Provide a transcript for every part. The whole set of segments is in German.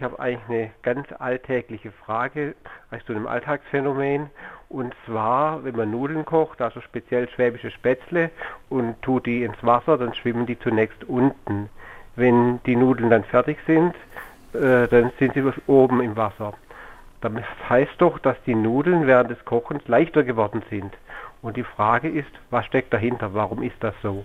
Ich habe eigentlich eine ganz alltägliche Frage, also zu einem Alltagsphänomen. Und zwar, wenn man Nudeln kocht, also speziell schwäbische Spätzle, und tut die ins Wasser, dann schwimmen die zunächst unten. Wenn die Nudeln dann fertig sind, äh, dann sind sie oben im Wasser. Das heißt doch, dass die Nudeln während des Kochens leichter geworden sind. Und die Frage ist, was steckt dahinter? Warum ist das so?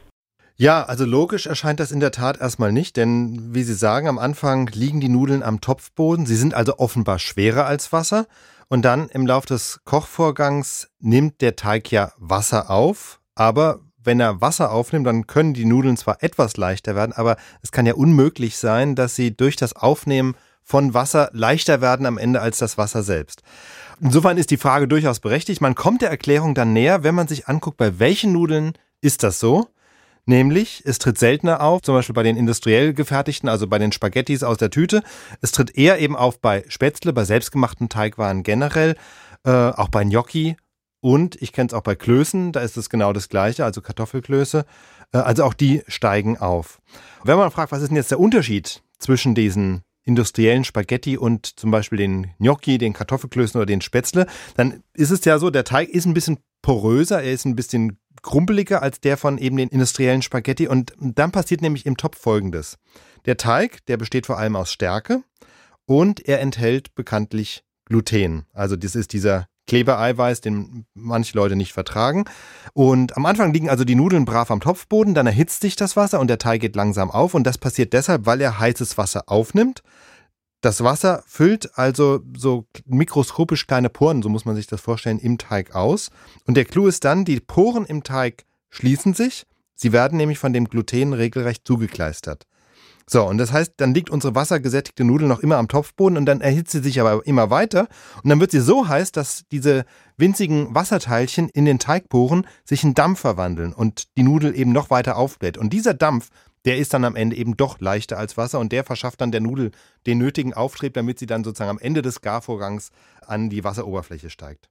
Ja, also logisch erscheint das in der Tat erstmal nicht, denn wie Sie sagen, am Anfang liegen die Nudeln am Topfboden. Sie sind also offenbar schwerer als Wasser. Und dann im Laufe des Kochvorgangs nimmt der Teig ja Wasser auf. Aber wenn er Wasser aufnimmt, dann können die Nudeln zwar etwas leichter werden, aber es kann ja unmöglich sein, dass sie durch das Aufnehmen von Wasser leichter werden am Ende als das Wasser selbst. Insofern ist die Frage durchaus berechtigt. Man kommt der Erklärung dann näher, wenn man sich anguckt, bei welchen Nudeln ist das so. Nämlich, es tritt seltener auf, zum Beispiel bei den industriell gefertigten, also bei den Spaghettis aus der Tüte. Es tritt eher eben auf bei Spätzle, bei selbstgemachten Teigwaren generell, äh, auch bei Gnocchi und ich kenne es auch bei Klößen, da ist es genau das gleiche, also Kartoffelklöße. Äh, also auch die steigen auf. Wenn man fragt, was ist denn jetzt der Unterschied zwischen diesen industriellen Spaghetti und zum Beispiel den Gnocchi, den Kartoffelklößen oder den Spätzle, dann ist es ja so, der Teig ist ein bisschen poröser, er ist ein bisschen krumpeliger als der von eben den industriellen Spaghetti. Und dann passiert nämlich im Topf folgendes. Der Teig, der besteht vor allem aus Stärke und er enthält bekanntlich Gluten. Also das ist dieser Klebereiweiß, den manche Leute nicht vertragen. Und am Anfang liegen also die Nudeln brav am Topfboden, dann erhitzt sich das Wasser und der Teig geht langsam auf. Und das passiert deshalb, weil er heißes Wasser aufnimmt das Wasser füllt also so mikroskopisch kleine Poren, so muss man sich das vorstellen, im Teig aus. Und der Clou ist dann, die Poren im Teig schließen sich. Sie werden nämlich von dem Gluten regelrecht zugekleistert. So, und das heißt, dann liegt unsere wassergesättigte Nudel noch immer am Topfboden und dann erhitzt sie sich aber immer weiter. Und dann wird sie so heiß, dass diese winzigen Wasserteilchen in den Teigporen sich in Dampf verwandeln und die Nudel eben noch weiter aufbläht. Und dieser Dampf, der ist dann am Ende eben doch leichter als Wasser und der verschafft dann der Nudel den nötigen Auftrieb, damit sie dann sozusagen am Ende des Garvorgangs an die Wasseroberfläche steigt.